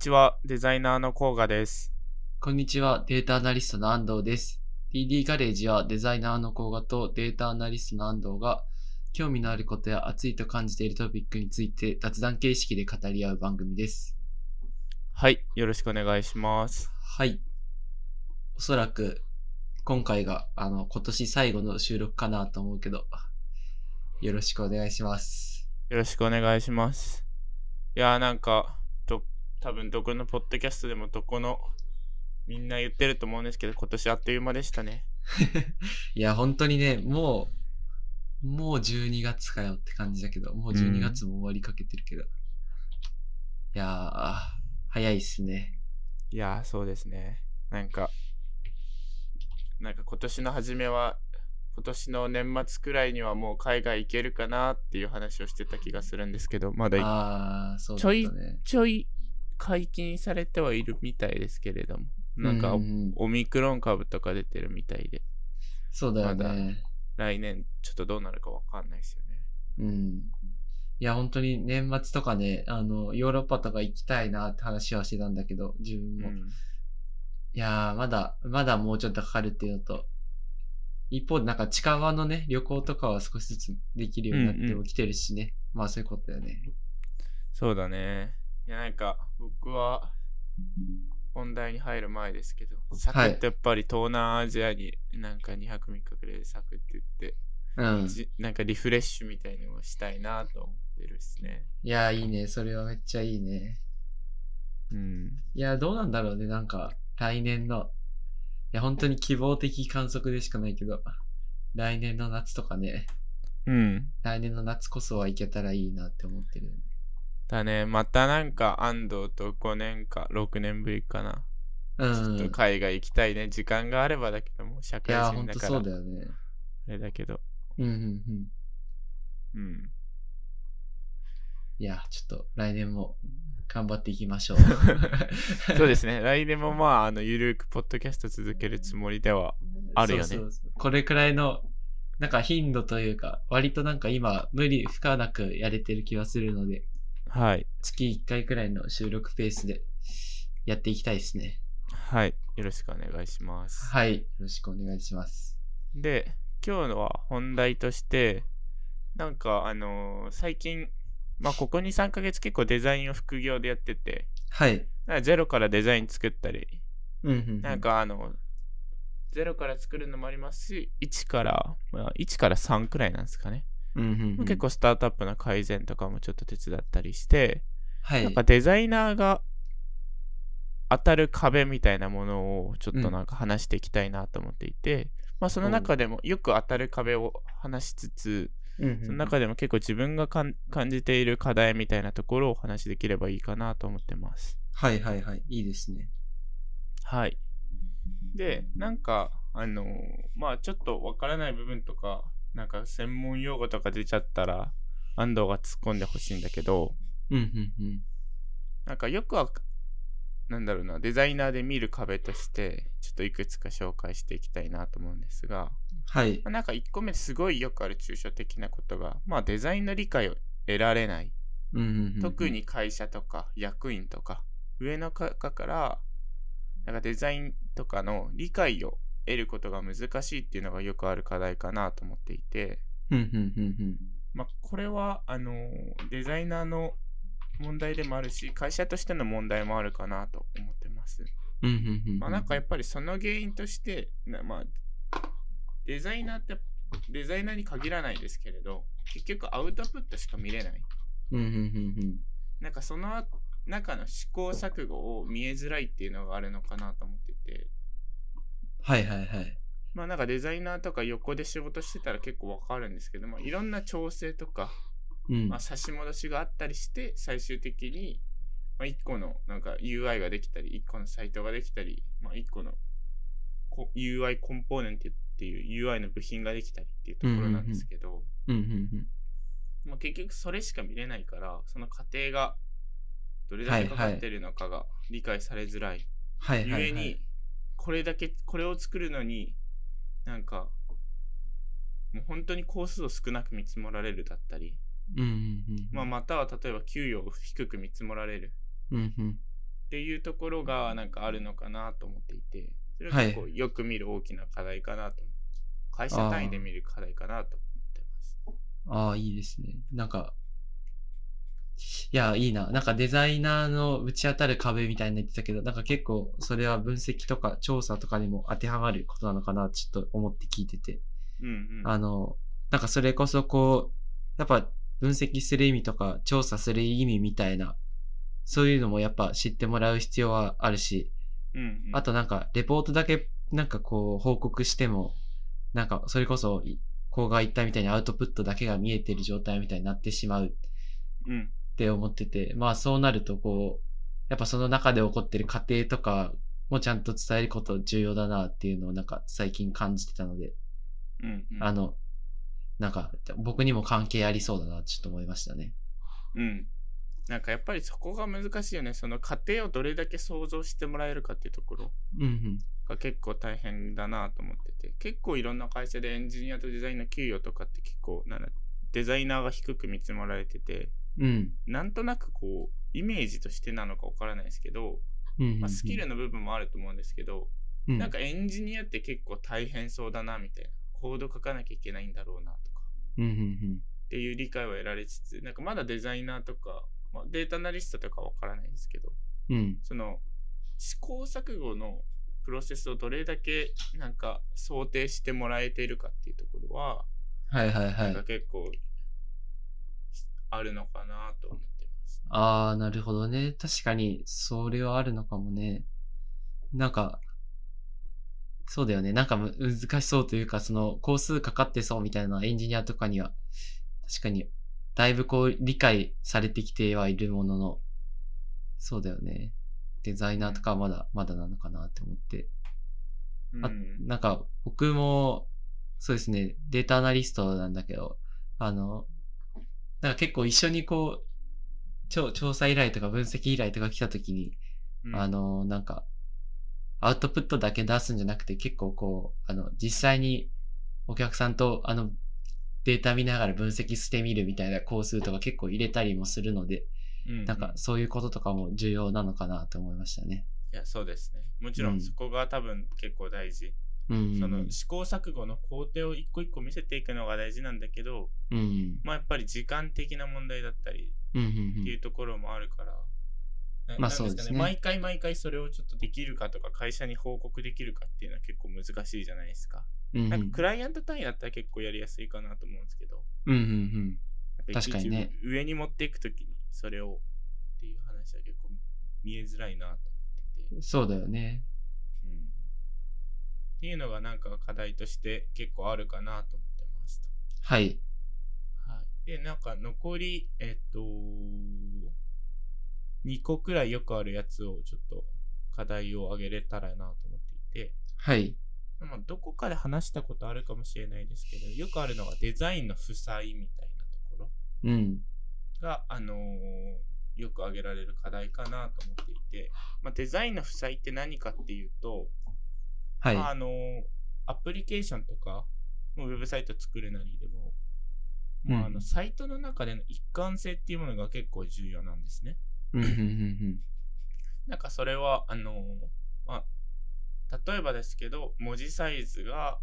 ちは、デザイナーのコーガです。こんにちは、データアナリストの安藤です。TD ガレージはデザイナーの甲賀とデータアナリストの安藤が興味のあることや熱いと感じているトピックについて雑談形式で語り合う番組です。はい、よろしくお願いします。はい。おそらく今回があの今年最後の収録かなと思うけど、よろしくお願いします。よろしくお願いします。いやーなんか、ど、多分どこのポッドキャストでもどこの、みんな言ってると思うんですけど、今年あっという間でしたね。いや、本当にね、もう、もう12月かよって感じだけど、もう12月も終わりかけてるけど。いやー、早いっすね。いやーそうですね。なんか、なんか今年の初めは、今年の年末くらいにはもう海外行けるかなっていう話をしてた気がするんですけど、まだあー、そうだったね。ちょい解禁されてはいるみたいですけれども、なんかううんオミクロン株とか出てるみたいで、そうだよまだね。来年ちょっとどうなるかわかんないですよね。うん。いや、本当に年末とかね、あの、ヨーロッパとか行きたいなって話はしてたんだけど、自分も。いうん、やー、まだ、まだもうちょっとかかるっていうのと、一方でなんか近場のね、旅行とかは少しずつできるようになってうんうんも来てるしね。まあそういうことだよね。そうだね。いや、なんか僕は本題に入る前ですけど、サクッとやっぱり東南アジアになんか2泊3日くらいでサクッと言って、うん。じなんかリフレッシュみたいのをしたいなと思ってるですね。いやー、いいね。それはめっちゃいいね。うん。いや、どうなんだろうね。なんか、来年の、いや、本当に希望的観測でしかないけど、来年の夏とかね、うん。来年の夏こそは行けたらいいなって思ってるよね。だね、またなんか安藤と5年か6年ぶりかな。うん。ちょっと海外行きたいね。時間があればだけども、社会人だから。とそうだよね。あれだけど。うんうんうん。うん。いや、ちょっと来年も頑張っていきましょう。そうですね。来年もまあ、あの、ゆるくポッドキャスト続けるつもりでは。あるよねそうそうそうこれくらいの、なんか頻度というか、割となんか今、無理不可なくやれてる気がするので、はい。月1回くらいの収録ペースでやっていきたいですね。はい。よろしくお願いします。はい。よろしくお願いします。で、今日のは本題として、なんか、あのー最近、まあ、ここ2、3ヶ月結構デザインを副業でやってて、はい。なんかゼロからデザイン作ったり、うんうんうん。なん、かあの、ゼロから作るのもありますし、1から、まあ、1から3くらいなんですかね。うんうんうん、結構スタートアップの改善とかもちょっと手伝ったりして、はい。なんかデザイナーが当たる壁みたいなものをちょっとなんか話していきたいなと思っていて、まあその中でもよく当たる壁を話しつつ、うんうんうんその中でも結構自分が感じている課題みたいなところをお話しできればいいかなと思ってます。はいはいはい。いいですね。はい。で、なんか、あのーまあちょっとわからない部分とか、なんか専門用語とか出ちゃったら、安藤が突っ込んでほしいんだけど、うんうんうん。なんかよくは、なんだろうな、デザイナーで見る壁として、ちょっといくつか紹介していきたいなと思うんですが、はいま。あなんか1個目すごいよくある抽象的なことが、まあデザインの理解を得られない。うんうんうんうん、特に会社とか役員とか、上の方から、なんかデザインとかの理解を得ることが難しいっていうのがよくある課題かなと思っていて。まあ、これはあのデザイナーの問題でもあるし会社としての問題もあるかなと思ってます。まあ、なんかやっぱりその原因としてなまあ、デザイナーってデザイナーに限らないですけれど結局アウトプットしか見れない。なんかその中の試行錯誤を見えづらいっていうのがあるのかなと思っててはいはいはい。まあなんかデザイナーとか横で仕事してたら結構わかるんですけどもいろんな調整とかうん。まあ、差し戻しがあったりして最終的に、まあ、1個のなんか UI ができたり1個のサイトができたり、まあ、1個のこ UI コンポーネントっていう UI の部品ができたりっていうところなんですけど。まあ、結局それしか見れないからその過程がどれだけかかってるのかが理解されづらい、はいはい、はい。ゆえにこれだけこれを作るのになんかもう本当に工数を少なく見積もられるだったり、うんうんうん。まあ、または例えば給与を低く見積もられるうんうん。っていうところがなんかあるのかなと思っていて、それは結構よく見る大きな課題かなと。会社単位で見る課題かなと思ってます。ああ、いいですね。なんか、いや、いいな。なんかデザイナーの打ち当たる壁みたいになってたけど、なんか結構それは分析とか調査とかにも当てはまることなのかな、ちょっと思って聞いてて。うんうん。あの、なんかそれこそこう、やっぱ分析する意味とか調査する意味みたいな、そういうのもやっぱ知ってもらう必要はあるし、うんうん、あとなんかレポートだけなんかこう報告しても、なんかそれこそ、こうが言ったみたいにアウトプットだけが見えてる状態みたいになってしまううん、って思ってて、まあそうなるとこう、やっぱその中で起こってる過程とかもちゃんと伝えること重要だなっていうのをなんか最近感じてたので、うんうん、あの、なんか僕にも関係ありそうだなちょっと思いましたね。うん。なんかやっぱりそこが難しいよね。その過程をどれだけ想像してもらえるかっていうところ。が結構大変だなと思ってて、結構いろんな会社でエンジニアとデザイナー給与とかって結構なデザイナーが低く見積もられてて、うん。なんとなくこう、イメージとしてなのかわからないですけど、うんうんうんまあ、スキルの部分もあると思うんですけど、うんなんかエンジニアって結構大変そうだなみたいな、コード書かなきゃいけないんだろうなとか、うんうんっていう理解を得られつつ、なんかまだデザイナーとか、まあ、データアナリストとかわからないですけど、うん。うん。その試行錯誤のプロセスをどれだけなんか想定してもらえているかっていうところは、はいはいはいなんか。結構あるのかなと思ってます。ああ、なるほどね。確かに、それはあるのかもね。なんか、そうだよね。なんかむ難しそうというか、その、工数かかってそうみたいなエンジニアとかには、確かに、だいぶこう、理解されてきてはいるものの、そうだよね。デザイナーとかはまだ、まだなのかなって思って。うんあなんか、僕も、そうですね、データアナリストなんだけど、あの、なんか結構一緒にこう、調調査依頼とか分析依頼とか来た時に、うんあの、なんか、アウトプットだけ出すんじゃなくて結構こう、あの、実際にお客さんとあの、データ見ながら分析してみるみたいな工数とか結構入れたりもするので、うんなんかそういうこととかも重要なのかなと思いましたね。いや、そうですね。もちろうんんそこが多分結構大事。うん。その試行錯誤の工程を一個一個見せていくのが大事なんだけど、うん。まあやっぱり時間的な問題だったりっていうところもあるから、なまあそうですね毎回毎回それをちょっとできるかとか会社に報告できるかっていうのは結構難しいじゃないですか。うん。うん。なんかクライアント単位だったら結構やりやすいかなと思うんですけど、うん。うん。なんか確かにね上に持っていくときにそれをっていう話は結構見えづらいなと思ってて。そうだよね。うんっていうのがなんか課題として結構あるかなと思ってますと。はい。はい。で、なんか残り、えっと、2個くらいよくあるやつをちょっと課題を挙げれたらなと思っていて、はい。まあ、どこかで話したことあるかもしれないですけど、よくあるのがデザインの負債みたいなところうん。が、あのーよく挙げられる課題かなと思っていて、まあ、デザインの負債って何かっていうと、はい。まあ、あのアプリケーションとか、もうウェブサイト作るなりでも、まあ、あうんのサイトの中での一貫性っていうものが結構重要なんですね。なんかそれは、あのまあ、例えばですけど、文字サイズが、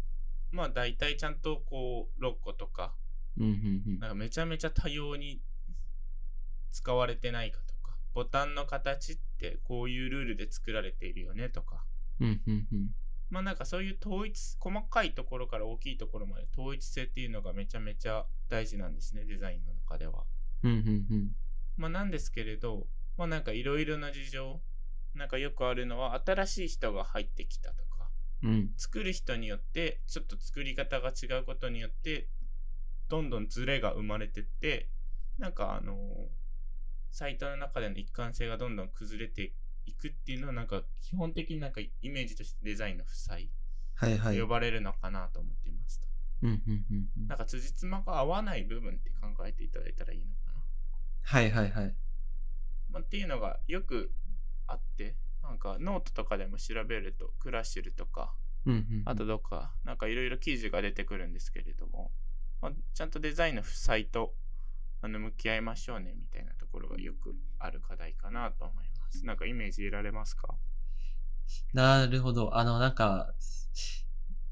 まあ大体ちゃんとこう、6個とか。なんかめちゃめちゃ多様に使われてないかとか、ボタンの形ってこういうルールで作られているよねとか。まあなんかそういう統一、細かいところから大きいところまで統一性っていうのがめちゃめちゃ大事なんですね、デザインの中では。うん。うん。うん。まあなんですけれど、まあなんかいろいろな事情、なんかよくあるのは新しい人が入ってきたとか、うん。作る人によってちょっと作り方が違うことによって、どんどんズレが生まれてって、なんかあのサイトの中での一貫性がどんどん崩れていくっていうのはなんか基本的になんかイメージとしてデザインの負債はい。はい。呼ばれるのかなと思っていますと。うん。うん。うん。なんか辻褄が合わない部分って考えていただいたらいいのかな。はい。はい。はい。まあ、っていうのがよくあって、なんかノートとかでも調べると、クラッシュルとか、うん。うん。あとどっか、なんかいろいろ記事が出てくるんですけれども、まあ、ちゃんとデザインの負債とあの向き合いましょうねみたいなところがよくある課題かなと思います。なんかイメージ得られますか？なるほど。あの、なんか、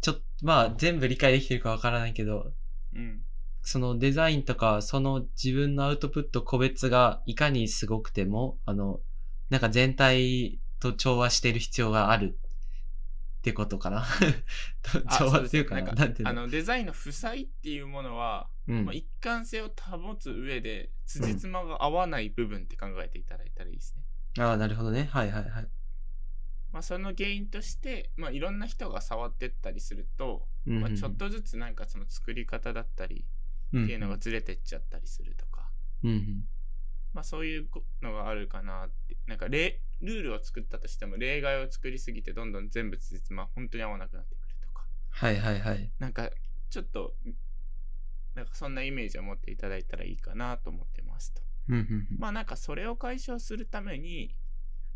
ちょっと、まあ、全部理解できてるかわからないけど、うん。そのデザインとか、その自分のアウトプット個別がいかにすごくても、あの、なんか全体と調和してる必要があるってことかな。調和っていうかななんていうの？あのデザインの負債っていうものは、うん。まあ、一貫性を保つ上で辻褄が合わない部分って考えていただいたらいいですね。ああ、なるほどね。はいはいはい。まあ、その原因として、まあ、いろんな人が触ってったりすると、うんまあ、ちょっとずつなんかその作り方だったりっっていうのがずれてっちゃったりするとか、うんうん。まあ、そういうのがあるかなってなんか例ルールを作ったとしても例外を作りすぎてどんどん全部辻褄本当に合わなくなってくるとかはいはいはい。なんかちょっとなんかそんなイメージを持っていただいたらいいかなと思ってますと。うんうんうん。まあなんかそれを解消するために、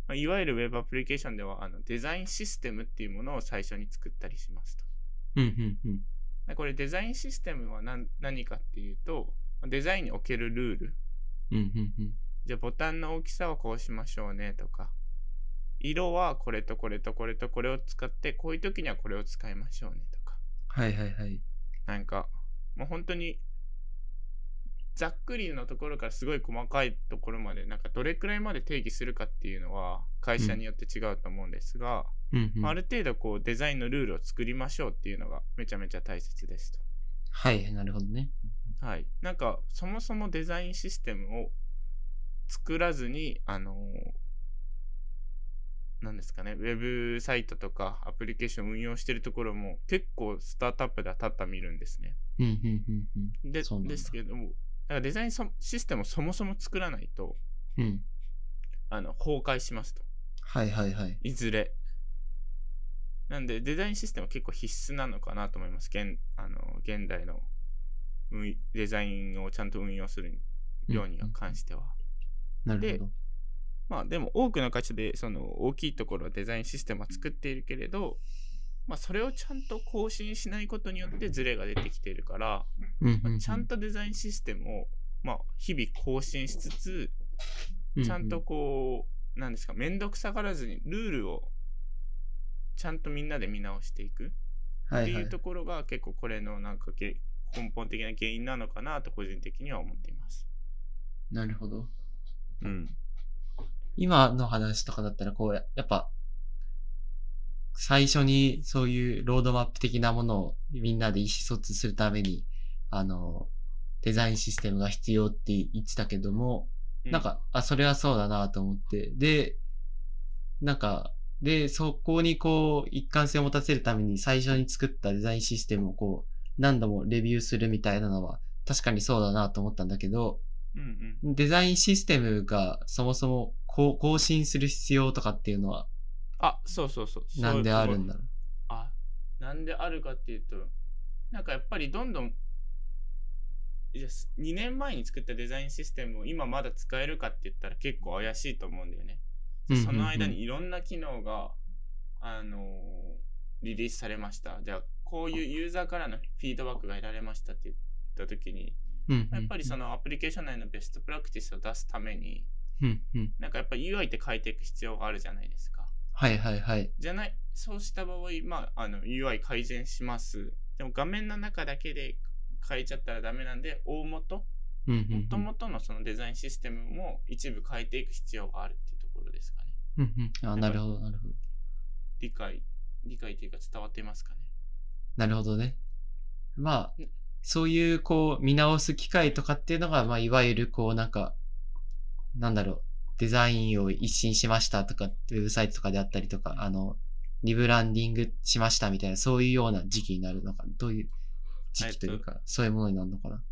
まあ、いわゆる Web アプリケーションではあのデザインシステムっていうものを最初に作ったりしますと。うんうんうん。でこれデザインシステムは何何かっていうとデザインにおけるルール。うんうんうん。じゃあボタンの大きさはこうしましょうねとか。色はこれとこれとこれとこれを使ってこういう時にはこれを使いましょうねとか。はいはいはい。なんかもう本当にざっくりのところからすごい細かいところまでなんかどれくらいまで定義するかっていうのは会社によって違うと思うんですが、うんうんある程度こうデザインのルールを作りましょうっていうのがめちゃめちゃ大切ですと。はい、なるほどね。はい。なんかそもそもデザインシステムを作らずにあのなんですかね、ウェブサイトとかアプリケーションを運用してるところも結構スタートアップではたった見るんですね。うんうんうんうん。でですけども、だからデザインそシステムをそもそも作らないとうん。あの崩壊しますと。はいはいはい。いずれ。なんでデザインシステムは結構必須なのかなと思います。現あの現代の運デザインをちゃんと運用するようには関しては。なるほど。まあでも多くの会社でその大きいところはデザインシステムは作っているけれど、まあそれをちゃんと更新しないことによってズレが出てきているから、まあちゃんとデザインシステムをまあ日々更新しつつ、ちゃんとこう、なんですか、めんどくさがらずにルールをちゃんとみんなで見直していくっていう。ところが結構これのなんかけ根本的な原因なのかなと個人的には思っています。なるほど。うん。今の話とかだったら、こう、ややっぱ、最初にそういうロードマップ的なものをみんなで意思疎通するために、あの、デザインシステムが必要って言ってたけども、なんか、あ、それはそうだなと思って、で、なんか、で、そこにこう、一貫性を持たせるために最初に作ったデザインシステムをこう、何度もレビューするみたいなのは、確かにそうだなと思ったんだけど、うんうん。デザインシステムがそもそもこう更新する必要とかっていうのはあ、そうそうそう。そうなんであるんだろう。あ、なんであるかっていうと、なんかやっぱりどんどん、いや2年前に作ったデザインシステムを今まだ使えるかって言ったら結構怪しいと思うんだよね。その間にいろんな機能が、あのーリリースされました。じゃあ、こういうユーザーからのフィードバックが得られましたって言った時に、うんやっぱりそのアプリケーション内のベストプラクティスを出すために。なんかやっぱ UI って変えていく必要があるじゃないですか。はいはいはい。じゃない、そうした場合、まあ、あの UI 改善します。でも画面の中だけで変えちゃったらダメなんで、大元、うんうんうん元々のそのデザインシステムも一部変えていく必要があるっていうところですかね。うんうん。あ、なるほどなるほど。理解、理解というか伝わっていますかね？なるほどね。まあうん、そういうこう見直す機会とかっていうのが、まあいわゆるこうなんか、なんだろう、デザインを一新しましたとか、ウェブサイトとかであったりとか、あの、リブランディングしましたみたいな、そういうような時期になるのか、どういう時期というか、そういうものになるのかな？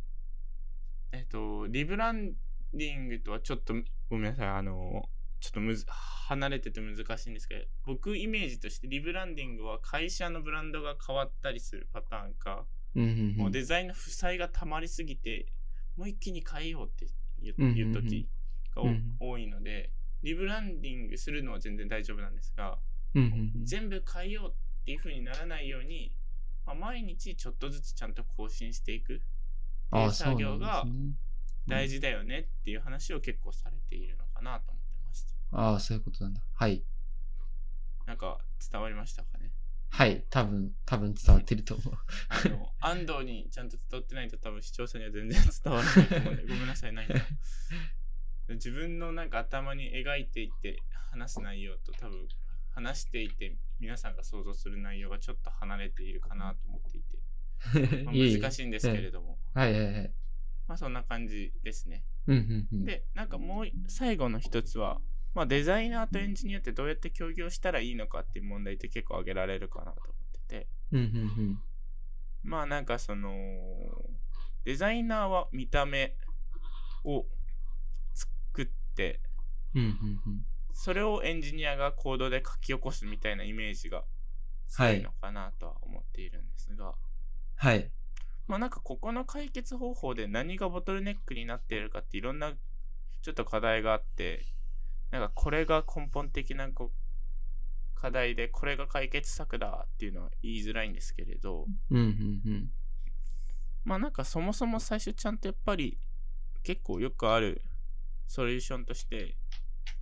えっと、リブランディングとはちょっと、ごめんなさい、あの、ちょっとむず離れてて難しいんですけど、僕イメージとしてリブランディングは会社のブランドが変わったりするパターンか、うんうんうん。もうデザインの負債が溜まりすぎて、もう一気に変えようって言うんうんうん言う時がおうん多いので、リブランディングするのは全然大丈夫なんですが、うんうんうん全部変えようっていう風にならないように、まあ、毎日ちょっとずつちゃんと更新していくっていう作業がね。大事だよねっていう話を結構されているのかなと思ってました。ああ、そういうことなんだ。はい。なんか伝わりましたかね？はい。多分、多分伝わってると思う。あの、安藤にちゃんと伝わってないと多分視聴者には全然伝わらないと思うんで、ごめんなさい、ないんだ。自分のなんか頭に描いていて話す内容と多分話していて皆さんが想像する内容がちょっと離れているかなと思っていて、難しいんですけれども、はいはいはい。まあそんな感じですね。で、なんかもう最後の一つは、まあ、デザイナーとエンジニアってどうやって協業したらいいのかっていう問題って結構挙げられるかなと思ってて。まあなんかその、デザイナーは見た目を作って、うんうんうん。それをエンジニアがコードで書き起こすみたいなイメージが強いのかなとは思っているんですが、はい。まあなんかここの解決方法で何がボトルネックになっているかっていろんなちょっと課題があって、なんかこれが根本的なこう課題でこれが解決策だっていうのは言いづらいんですけれど、うんうんうん。まあなんかそもそも最初ちゃんとやっぱり結構よくあるソリューションとして、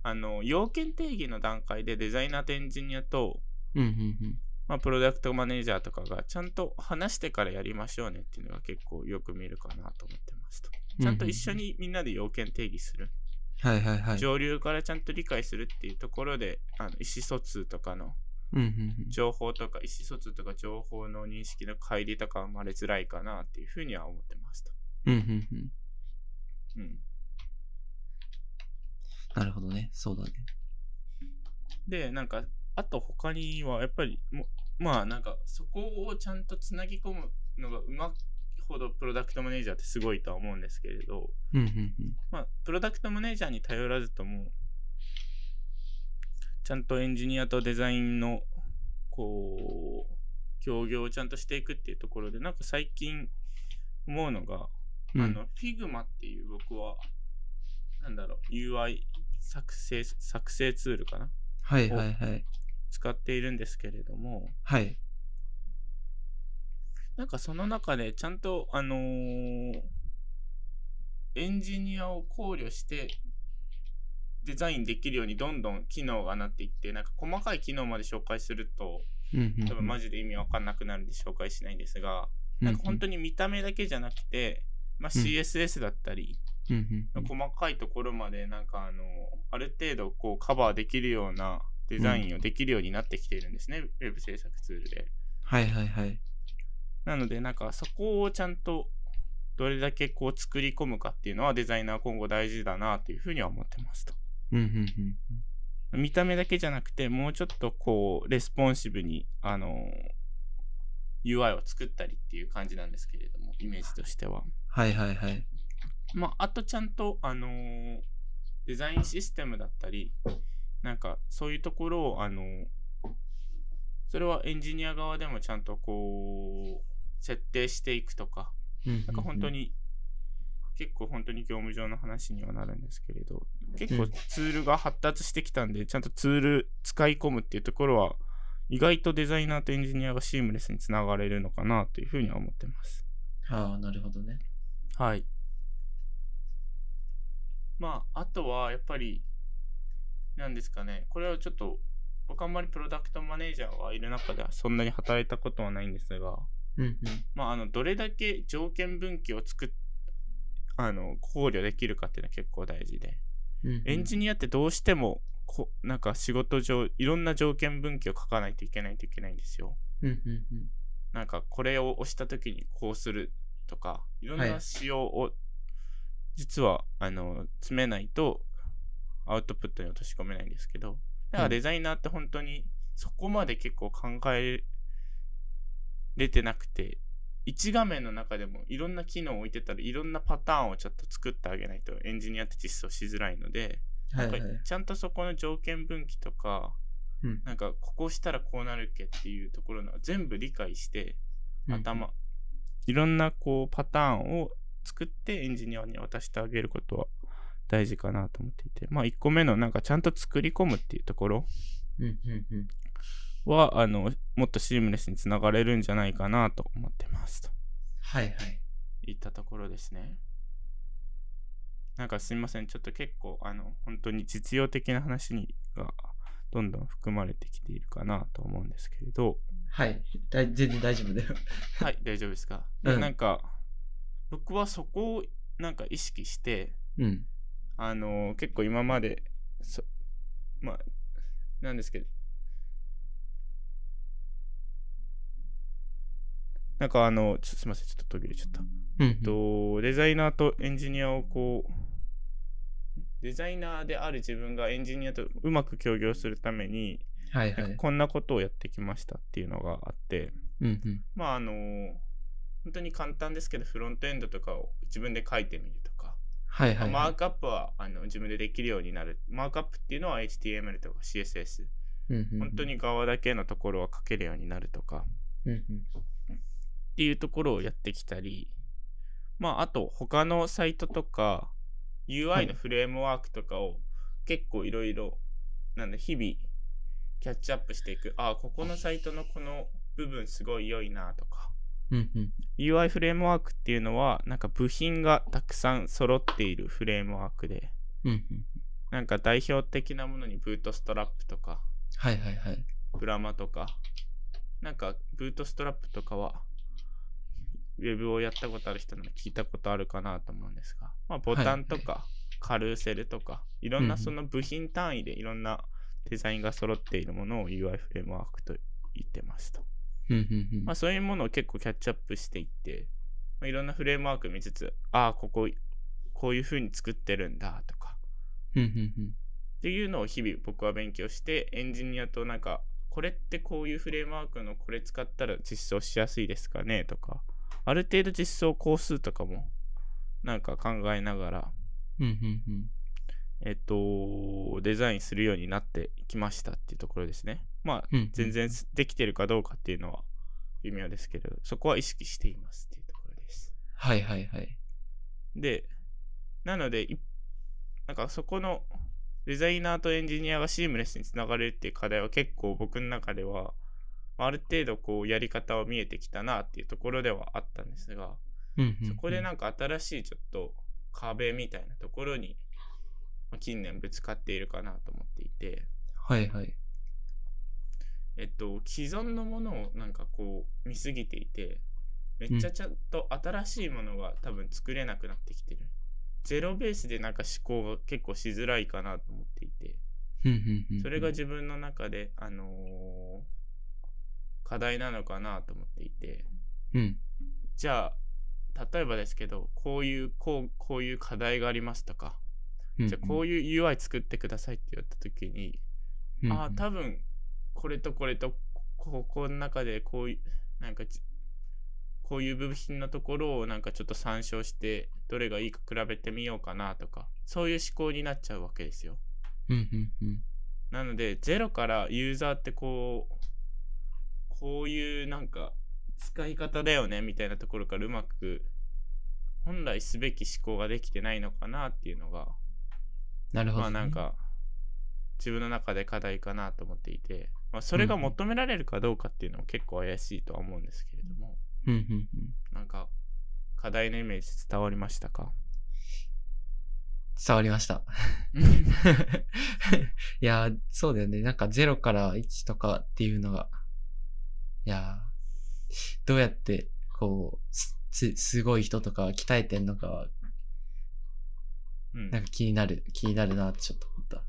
あの、要件定義の段階でデザイナーとエンジニアと、うんうんうん。まあ、プロダクトマネージャーとかがちゃんと話してからやりましょうねっていうのが結構よく見るかなと思ってますと。ちゃんと一緒にみんなで要件定義する。はいはいはい。上流からちゃんと理解するっていうところで、あの意思疎通とかの。情報とか意思疎通とか情報の認識の乖離とか生まれづらいかなっていうふうには思ってますと。うんうんうん。うん。なるほどね。そうだね。で、なんか、あと他にはやっぱりも、まあなんかそこをちゃんとつなぎ込むのがうまいほどプロダクトマネージャーってすごいとは思うんですけれど、うんうんうん。まあ、プロダクトマネージャーに頼らずとも、ちゃんとエンジニアとデザインの、こう、協業をちゃんとしていくっていうところで、なんか最近思うのが、うんあの、Figma っていう僕は、なんだろう、UI 作成、作成ツールかな？はいはいはい。使っているんですけれども、はい。なんかその中でちゃんと、あのーエンジニアを考慮してデザインできるようにどんどん機能がなっていって、なんか細かい機能まで紹介すると。多分マジで意味わかんなくなるんで紹介しないんですが、なんか本当に見た目だけじゃなくて、まあ、うん CSS だったり、うんうんうん。細かいところまでなんかあの、ある程度こうカバーできるようなデザインをできるようになってきているんですね、ウェブ制作ツールで。はいはいはい。なので、なんかそこをちゃんとどれだけこう作り込むかっていうのはデザイナー今後大事だなというふうには思ってますと。うんうんうん。見た目だけじゃなくて、もうちょっとこう、レスポンシブに、あの UI を作ったりっていう感じなんですけれども、イメージとしては。はいはいはい。まあ、あとちゃんと、あのーデザインシステムだったり、なんかそういうところを、あのーそれはエンジニア側でもちゃんとこう、設定していくとか、うんなんか本当。に、結構本当に業務上の話にはなるんですけれど、結構うんツールが発達してきたんで、ちゃんとツール使い込むっていうところは、意外とデザイナーとエンジニアがシームレスにつながれるのかなというふうには思ってます。ああ、なるほどね。はい。まあ、あとはやっぱり、なんですかね、これはちょっと、僕あんまりプロダクトマネージャーがいる中ではそんなに働いたことはないんですが、うんうん。まあ、あの、どれだけ条件分岐を作っ、あの、考慮できるかっていうのは結構大事で、うんうんエンジニアってどうしても、こなんか仕事上、いろんな条件分岐を書かないといけないといけないんですよ。うんうんうん。なんかこれを押した時にこうするとか、いろんはない仕様を実はあの詰めないとアウトプットに落とし込めないんですけど、だからデザイナーって本当にそこまで結構考えれてなくて、1画面の中でもいろんな機能を置いてたらいろんなパターンをちょっと作ってあげないとエンジニアって実装しづらいので、はいは。ちゃんとそこの条件分岐とか、うん。なんかここをしたらこうなるっけっていうところの全部理解して、頭、いろんなこうパターンを作ってエンジニアに渡してあげることは大事かなと思っていて、まあ1個目のなんかちゃんと作り込むっていうところ。は、あの、もっとシームレスにつながれるんじゃないかなと思ってますとはいはい。いったところですね。なんかすみません、ちょっと結構、あの、本当に実用的な話にがどんどん含まれてきているかなと思うんですけれど、はい。全然大丈夫だよ。はい、大丈夫ですか？で、うんなんか、僕はそこをなんか意識して、うん。あの結構今まで、そまあ、なんですけど、なんかあの、すみません、ちょっと途切れちゃった。うん。えっと、デザイナーとエンジニアをこう、デザイナーである自分がエンジニアとうまく協業するために、はいはい。なんかこんなことをやってきましたっていうのがあって、うんうん。まああの、本当に簡単ですけど、フロントエンドとかを自分で書いてみるとか、はいはい、はい。マークアップはあの自分でできるようになる。マークアップっていうのは HTML とか CSS。うんうんうん本当。に側だけのところは書けるようになるとか、うんうん。っていうところをやってきたり、まあ、あと他のサイトとか、は UI いのフレームワークとかを結構いろいろ、なんで日々キャッチアップしていく。ああ、ここのサイトのこの部分すごい良いなとか。うんうん。UI フレームワークっていうのは、なんか部品がたくさん揃っているフレームワークで、うんうん。なんか代表的なものにブートストラップとか、はいはいはい。ブラマとか、なんかブートストラップとかは、ウェブをやったことある人なら聞いたことあるかなと思うんですが、まあ、ボタンとか、カルーセルとか、いろんうんうなんその部品単位でいろんなデザインが揃っているものを UI フレームワークと言ってますと。うんうんうん。まあ、そういうものを結構キャッチアップしていって、まあ、いろんなフレームワーク見つつ、ああ、ここ、こういう風に作ってるんだとか、うんうんうん。っていうのを日々僕は勉強して、エンジニアとなんか、これってこういうフレームワークのこれ使ったら実装しやすいですかねとか、ある程度実装工数とかもなんか考えながら、うんうんうん。えっと、デザインするようになってきましたっていうところですね。まあ、うんうん全然できてるかどうかっていうのは微妙ですけれど、そこは意識していますっていうところです。はいはいはい。で、なので、いなんかそこのデザイナーとエンジニアがシームレスにつながれるっていう課題は結構僕の中では、ある程度こうやり方は見えてきたなっていうところではあったんですが、うんうんうん。そこでなんか新しいちょっと壁みたいなところにまあ近年ぶつかっているかなと思っていて、はいはい。えっと、既存のものをなんかこう見すぎていて、めっちゃちゃんと新しいものが多分作れなくなってきてる。ゼロベースでなんか思考が結構しづらいかなと思っていて、うんうんうん。それが自分の中で、あのー課題なのかなと思っていて、うん。じゃあ、例えばですけど、こういう、こう、こういう課題がありますとか、じゃあこういう UI 作ってくださいって言った時に、うん、ああ、多分、これとこれと、こここの中でこういう、なんかち、こういう部品のところをなんかちょっと参照して、どれがいいか比べてみようかなとか、そういう思考になっちゃうわけですよ。うんうんうん。なので、ゼロからユーザーってこう、こういうなんか使い方だよねみたいなところからうまく本来すべき思考ができてないのかなっていうのが、なるほど、まあなん。か自分の中で課題かなと思っていて、まあ、それが求められるかどうかっていうのも結構怪しいとは思うんですけれども、うんうんうん。なんか課題のイメージ伝わりましたか？伝わりました。いやー、そうだよね。なんか0から1とかっていうのが、いやー、どうやって、こう、す、すすごい人とか鍛えてんのかは、うんなんか気になる、気になるなってちょっと思った。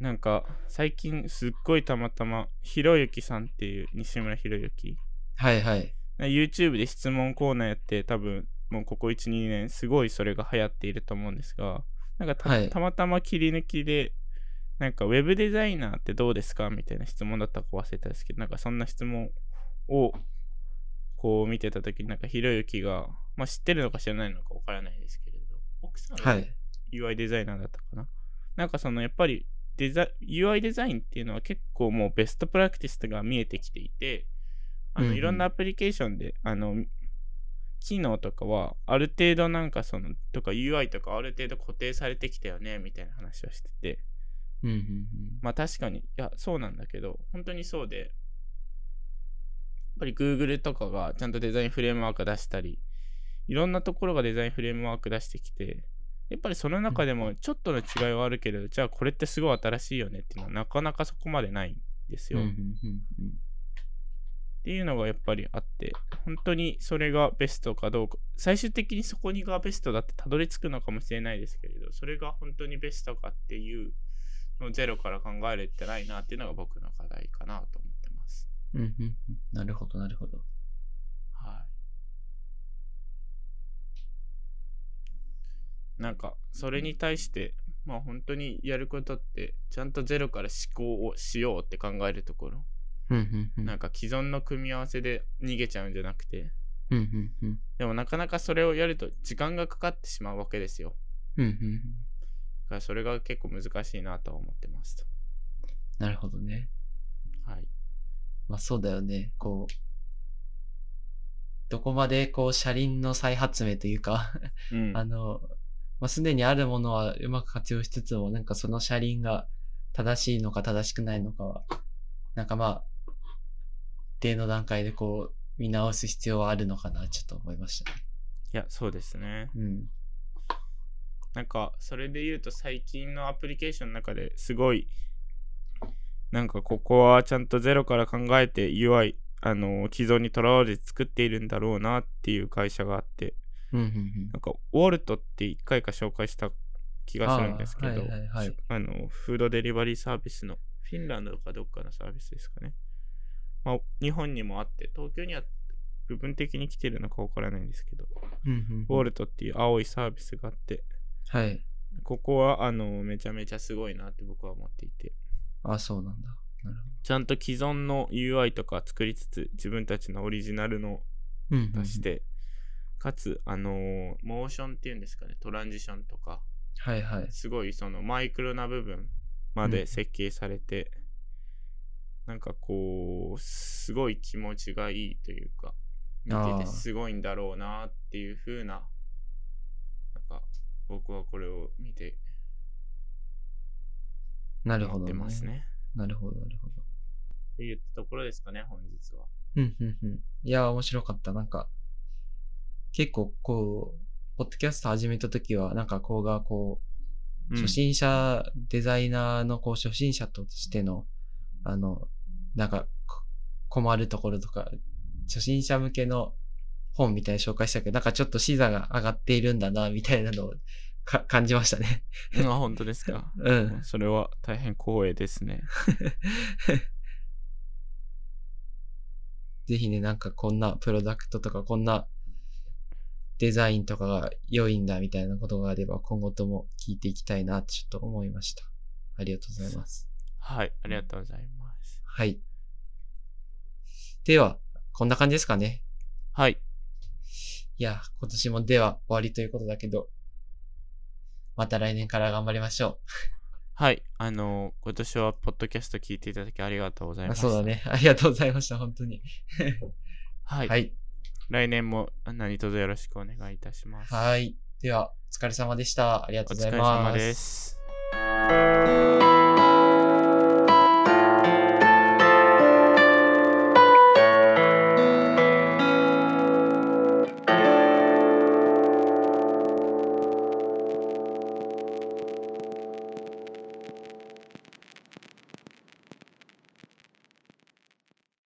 なんか最近すっごいたまたまひろゆきさんっていう西村ひろゆきはいはい。YouTube で質問コーナーやって多分もうここ12年すごいそれが流行っていると思うんですがなんかた,、はいたまたま切り抜きでなんかウェブデザイナーってどうですかみたいな質問だったか忘れたんですけどなんかそんな質問をこう見てた時になんかひろゆきが、まあ、知ってるのか知らないのかわからないですけれど奥さんがはい UI デザイナーだったかな。なんかそのやっぱりデザ UI デザインっていうのは結構もうベストプラクティスが見えてきていてあのいろんなアプリケーションであの機能とかはある程度なんかそのとか UI とかある程度固定されてきたよねみたいな話をしてて。うんうんうん。まあ確かにいやそうなんだけど本当にそうでやっぱり Google とかがちゃんとデザインフレームワーク出したりいろんなところがデザインフレームワーク出してきてやっぱりその中でもちょっとの違いはあるけど、じゃあこれってすごい新しいよねっていうのはなかなかそこまでないんですよ。うんうんっうんていうのがやっぱりあって、本当にそれがベストかどうか、最終的にそこにがベストだってたどり着くのかもしれないですけれど、それが本当にベストかっていうのをゼロから考えれてないなっていうのが僕の課題かなと思ってます。うんうんうんなるほど、なるほど。はい。なんか、それに対して、まあ本当にやることって、ちゃんとゼロから思考をしようって考えるところ。うんうんうんなんか既存の組み合わせで逃げちゃうんじゃなくて、うんうんうんでもなかなかそれをやると時間がかかってしまうわけですよ。うんうんうんだからそれが結構難しいなとは思ってますと。なるほどね。はい。まあそうだよね。こう、どこまでこう車輪の再発明というか、うん。あの、まあ、すでにあるものはうまく活用しつつも、なんかその車輪が正しいのか正しくないのかは、なんかまあ、一定の段階でこう、見直す必要はあるのかな、ちょっと思いましたね。いや、そうですね。うん。なんか、それで言うと最近のアプリケーションの中ですごい、なんかここはちゃんとゼロから考えて UI、あの、既存にとらわれて作っているんだろうなっていう会社があって、うん、うん、なんか、ウォルトって一回か紹介した気がするんですけど、あーはいはいはいあの、フードデリバリーサービスの、フィンランドかどっかのサービスですかね。まあ、日本にもあって、東京には部分的に来てるのかわからないんですけど、うん。うん、うん。ウォルトっていう青いサービスがあって、はい。ここは、あの、めちゃめちゃすごいなって僕は思っていて、あ、そうなんだ。なるほちゃんと既存の UI とか作りつつ、自分たちのオリジナルの。出して、かつ、あのーモーションっていうんですかね、トランジションとか、はいはい。すごいそのマイクロな部分まで設計されて、なんかこう、すごい気持ちがいいというか、見ててすごいんだろうなっていう風な、なんか僕はこれを見てなるほど、てますね。なるほど、なるほど。って言ったところですかね、本日は。うん、うん、うん。いや、面白かった。なんか、結構こう、ポッドキャスト始めたときは、なんかこうがこう、初心者、デザイナーのこう初心者としての、あの、なんかこ困るところとか、初心者向けの本みたいに紹介したけ？ど、なんかちょっと視座が上がっているんだな、みたいなのをか感じましたね。うん、あ、本当ですか？うん。それは大変光栄ですね。ぜひね、なんかこんなプロダクトとか、こんなデザインとかが良いんだみたいなことがあれば、今後とも聞いていきたいなってちょっと思いました。ありがとうございます。はい、ありがとうございます。はい。では、こんな感じですかね。はい、いや、今年もでは終わりということだけど、また来年から頑張りましょはい、あのー今年はポッドキャスト聞いていただきありがとうござう。います。あそうだ。ね。ありがとうございました、本当に。はい、はい。来年も何卒よろしくお願いいたします。はい。では、お疲れ様でした。ありがとおうござい疲れ様ます。です。